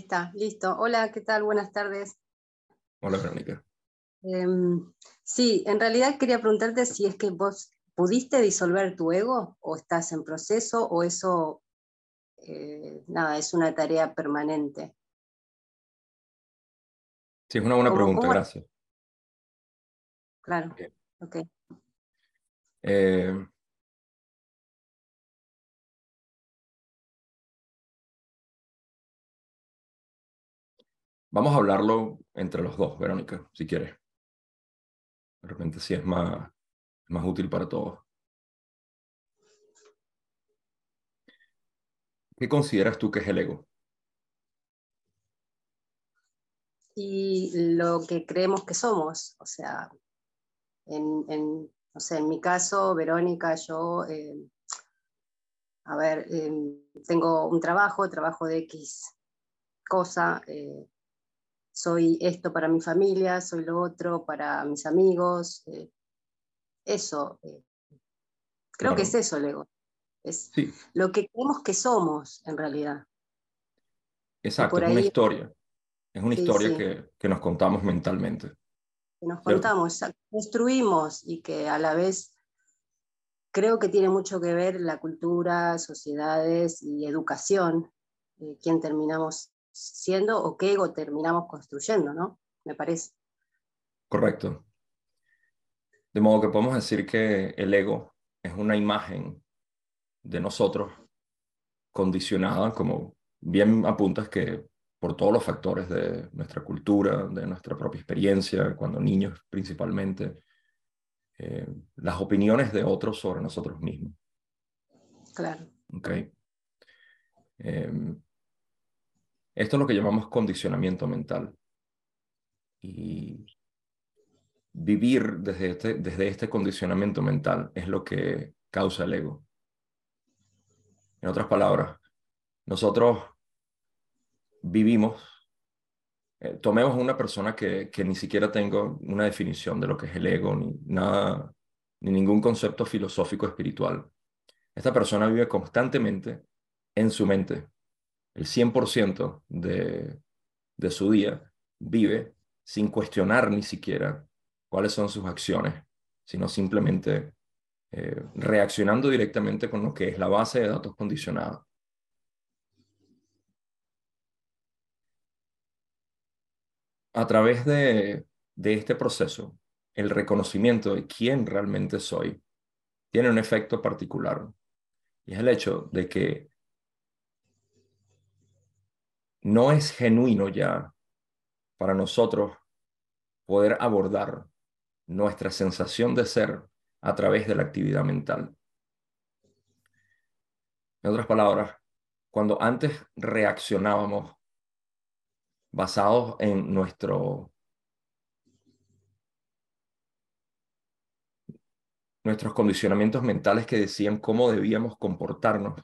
está, listo. Hola, ¿qué tal? Buenas tardes. Hola, Verónica. Em, sí, en realidad quería preguntarte si es que vos pudiste disolver tu ego o estás en proceso o eso, eh, nada, es una tarea permanente. Sí, es una buena pregunta, gracias. Claro, ok. Eh, vamos a hablarlo entre los dos, Verónica, si quieres. De repente sí es más, más útil para todos. ¿Qué consideras tú que es el ego? Y lo que creemos que somos, o sea, en, en no sé, en mi caso, Verónica, yo, eh, a ver, eh, tengo un trabajo, trabajo de X cosa, eh, soy esto para mi familia, soy lo otro para mis amigos, eso, creo que es eso el ego, es lo que creemos que somos en realidad. Exacto, es una historia, es una historia Que, que nos contamos mentalmente. Que nos contamos, construimos y que a la vez creo que tiene mucho que ver la cultura, sociedades y educación, eh, quién terminamos siendo o qué ego terminamos construyendo, ¿no? Me parece. Correcto. De modo que podemos decir que el ego es una imagen de nosotros condicionada, como bien apuntas que por todos los factores de nuestra cultura, de nuestra propia experiencia, cuando niños principalmente, eh, las opiniones de otros sobre nosotros mismos. Claro. Okay. Em, esto es lo que llamamos condicionamiento mental. Y vivir desde este, desde este condicionamiento mental es lo que causa el ego. En otras palabras, nosotros vivimos, eh, tomemos una persona que, que ni siquiera tengo una definición de lo que es el ego, ni nada, ni ningún concepto filosófico espiritual. Esta persona vive constantemente en su mente. El 100% de, de su día vive sin cuestionar ni siquiera cuáles son sus acciones, sino simplemente eh, reaccionando directamente con lo que es la base de datos condicionados. a través de, este proceso, el reconocimiento de quién realmente soy tiene un efecto particular. Y es el hecho de que no es genuino ya para nosotros poder abordar nuestra sensación de ser a través de la actividad mental. En otras palabras, cuando antes reaccionábamos basados en nuestro, nuestros condicionamientos mentales que decían cómo debíamos comportarnos.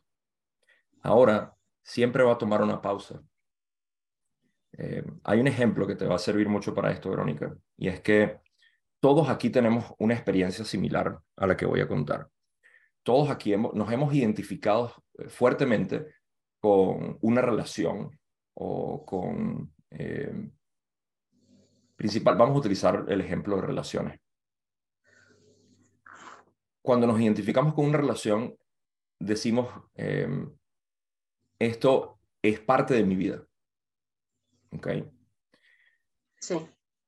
Ahora siempre va a tomar una pausa. Eh, hay un ejemplo que te va a servir mucho para esto, Verónica, y es que todos aquí tenemos una experiencia similar a la que voy a contar. Todos aquí nos hemos identificado eh, fuertemente con una relación o con eh, principal, vamos a utilizar el ejemplo de relaciones. Cuando nos identificamos con una relación, decimos, esto es parte de mi vida. ¿Ok? Sí.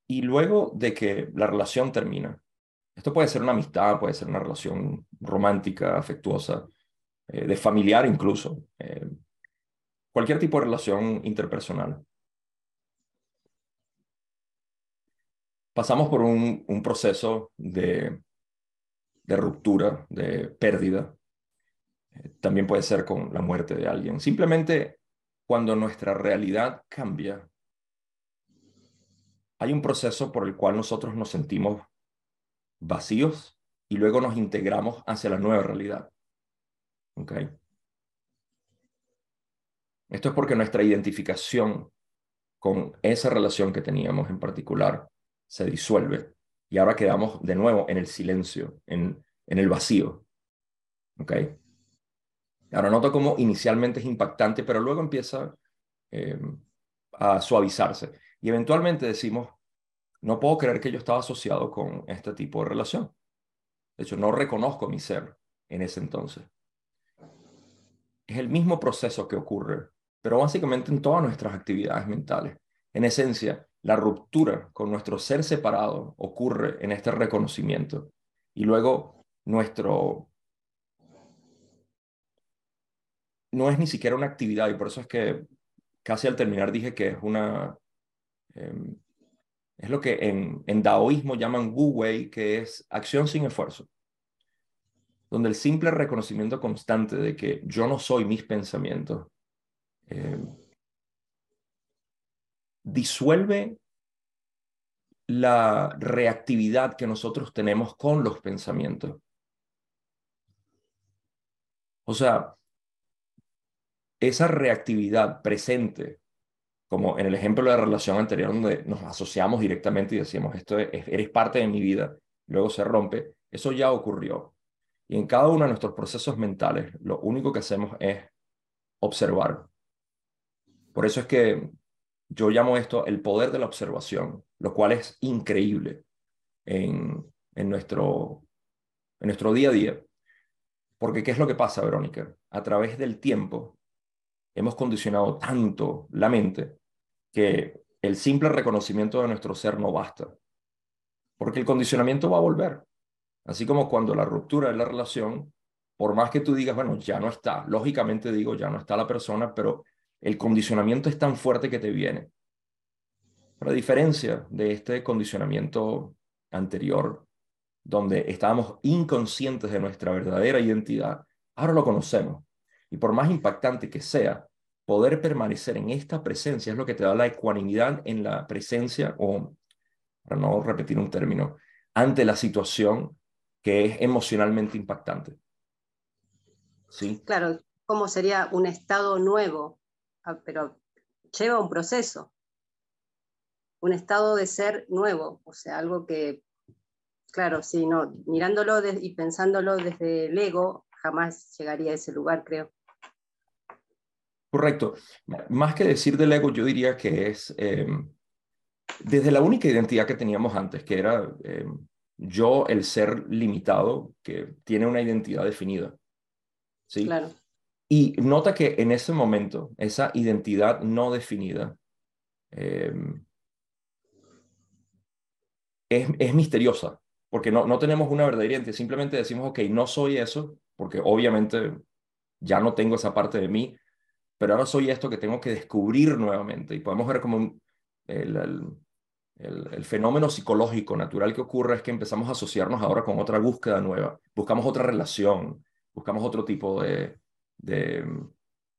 Y luego de que la relación termina, esto puede ser una amistad, puede ser una relación romántica, afectuosa, eh, de familiar incluso, cualquier tipo de relación interpersonal. pasamos por un, proceso de, ruptura, de pérdida. Eh, también puede ser con la muerte de alguien. Simplemente cuando nuestra realidad cambia, hay un proceso por el cual nosotros nos sentimos vacíos y luego nos integramos hacia la nueva realidad. ¿Okay? Esto es porque nuestra identificación con esa relación que teníamos en particular se disuelve y ahora quedamos de nuevo en el silencio, en, en el vacío. ¿Ok? Ahora noto cómo inicialmente es impactante, pero luego empieza, eh, a suavizarse. Y eventualmente decimos, no puedo creer que yo estaba asociado con este tipo de relación. De hecho, no reconozco mi ser en ese entonces. Es el mismo proceso que ocurre, pero básicamente en todas nuestras actividades mentales. En esencia, la ruptura con nuestro ser separado ocurre en este reconocimiento. Y luego nuestro... No es ni siquiera una actividad y por eso es que casi al terminar dije que es una... Em, es lo que en, en daoísmo llaman Wu Wei, que es acción sin esfuerzo. Donde el simple reconocimiento constante de que yo no soy mis pensamientos em, disuelve la reactividad que nosotros tenemos con los pensamientos. O sea, esa reactividad presente, como en el ejemplo de la relación anterior donde nos asociamos directamente y decíamos, esto eres parte de mi vida, luego se rompe, eso ya ocurrió. Y en cada uno de nuestros procesos mentales, lo único que hacemos es observar. Por eso es que yo llamo esto el poder de la observación, lo cual es increíble en, en, nuestro, en nuestro día a día. Porque ¿qué es lo que pasa, Verónica? A través del tiempo hemos condicionado tanto la mente que el simple reconocimiento de nuestro ser no basta. Porque el condicionamiento va a volver. Así como cuando la ruptura de la relación, por más que tú digas, bueno, ya no está, lógicamente digo, ya no está la persona, pero el condicionamiento es tan fuerte que te viene. Pero a diferencia de este condicionamiento anterior, donde estábamos inconscientes de nuestra verdadera identidad, ahora lo conocemos. Y por más impactante que sea, poder permanecer en esta presencia es lo que te da la ecuanimidad en la presencia, o para no repetir un término, ante la situación que es emocionalmente impactante. ¿Sí? Claro, ¿cómo sería un estado nuevo? Ah, pero lleva un proceso, un estado de ser nuevo, o sea, algo que, claro, sí, no, mirándolo y pensándolo desde el ego, jamás llegaría a ese lugar, creo. Correcto. Más que decir del ego, yo diría que es em, desde la única identidad que teníamos antes, que era em, yo, el ser limitado, que tiene una identidad definida. ¿sí? Claro. Y nota que en ese momento, esa identidad no definida em, es, es, misteriosa, porque no, no tenemos una verdadera identidad, simplemente decimos, ok, no soy eso, porque obviamente ya no tengo esa parte de mí, pero ahora soy esto que tengo que descubrir nuevamente. Y podemos ver como el, el, fenómeno psicológico natural que ocurre es que empezamos a asociarnos ahora con otra búsqueda nueva, buscamos otra relación, buscamos otro tipo de, de,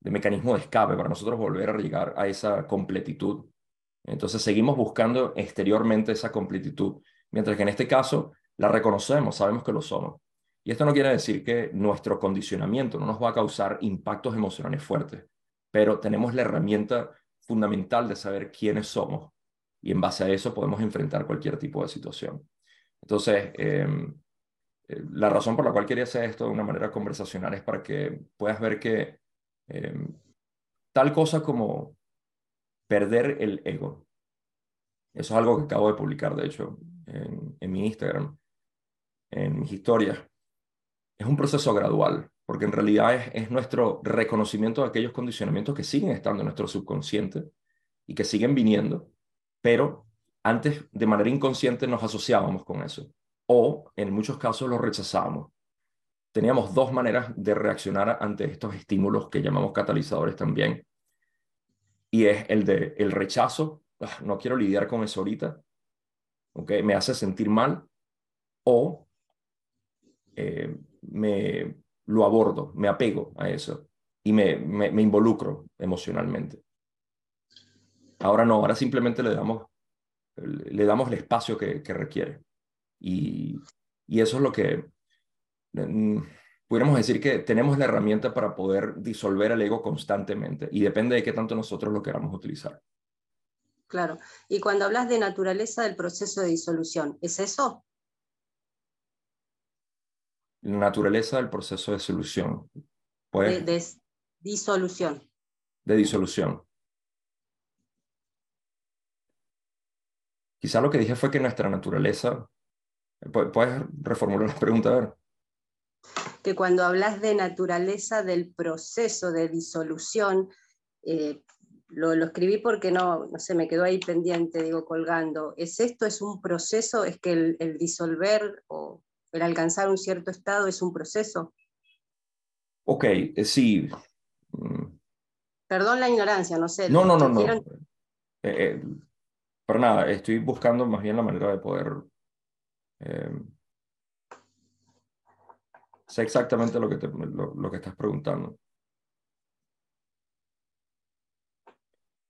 mecanismo de escape para nosotros volver a llegar a esa completitud. Entonces seguimos buscando exteriormente esa completitud, mientras que en este caso la reconocemos, sabemos que lo somos. Y esto no quiere decir que nuestro condicionamiento no nos va a causar impactos emocionales fuertes, pero tenemos la herramienta fundamental de saber quiénes somos y en base a eso podemos enfrentar cualquier tipo de situación. Entonces, em, eh, la razón por la cual quería hacer esto de una manera conversacional es para que puedas ver que em, tal cosa como perder el ego, eso es algo que acabo de publicar, de hecho, en, en mi Instagram, en mis historias, es un proceso gradual, porque en realidad es, es, nuestro reconocimiento de aquellos condicionamientos que siguen estando en nuestro subconsciente y que siguen viniendo, pero antes de manera inconsciente nos asociábamos con eso o en muchos casos lo rechazábamos. Teníamos dos maneras de reaccionar ante estos estímulos que llamamos catalizadores también. Y es el de el rechazo, ah, no quiero lidiar con eso ahorita, ¿okay? me hace sentir mal, o eh, me lo abordo, me apego a eso y me, me, involucro emocionalmente. Ahora no, ahora simplemente le damos, le damos el espacio que, requiere. Y, eso es lo que mm, pudiéramos decir que tenemos la herramienta para poder disolver el ego constantemente y depende de qué tanto nosotros lo queramos utilizar. Claro. Y cuando hablas de naturaleza del proceso de disolución, ¿es eso? Naturaleza del proceso de solución. de disolución. De disolución. quizá lo que dije fue que nuestra naturaleza, ¿puedes reformular la pregunta? A ver. Que cuando hablas de naturaleza del proceso de disolución, eh, lo, escribí porque no, no sé, me quedó ahí pendiente, digo, colgando. ¿Es esto, es un proceso? ¿Es que el, disolver o el alcanzar un cierto estado es un proceso? Ok, eh, sí. Mm. Perdón la ignorancia, no sé. No, no, no, no. Eh, eh, pero nada, estoy buscando más bien la manera de poder... sé exactamente lo que, lo que estás preguntando.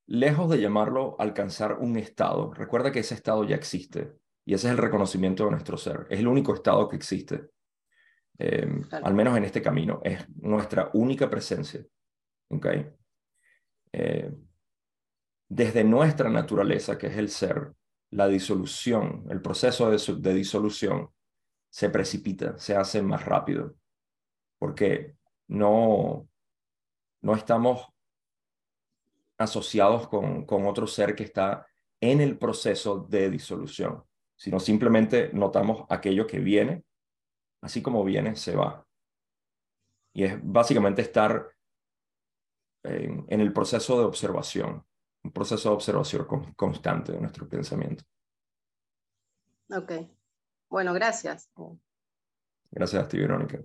Lejos de llamarlo alcanzar un estado, recuerda que ese estado ya existe y ese es el reconocimiento de nuestro ser. Es el único estado que existe, em, al menos en este camino. Es nuestra única presencia. ¿okay? Eh, desde nuestra naturaleza, que es el ser, la disolución, el proceso de, de disolución se precipita, se hace más rápido, porque no, no estamos asociados con, con otro ser que está en el proceso de disolución, sino simplemente notamos aquello que viene, así como viene, se va. Y es básicamente estar en, el proceso de observación, un proceso de observación constante de nuestro pensamiento. Ok. Bueno, gracias. Gracias a ti, Verónica.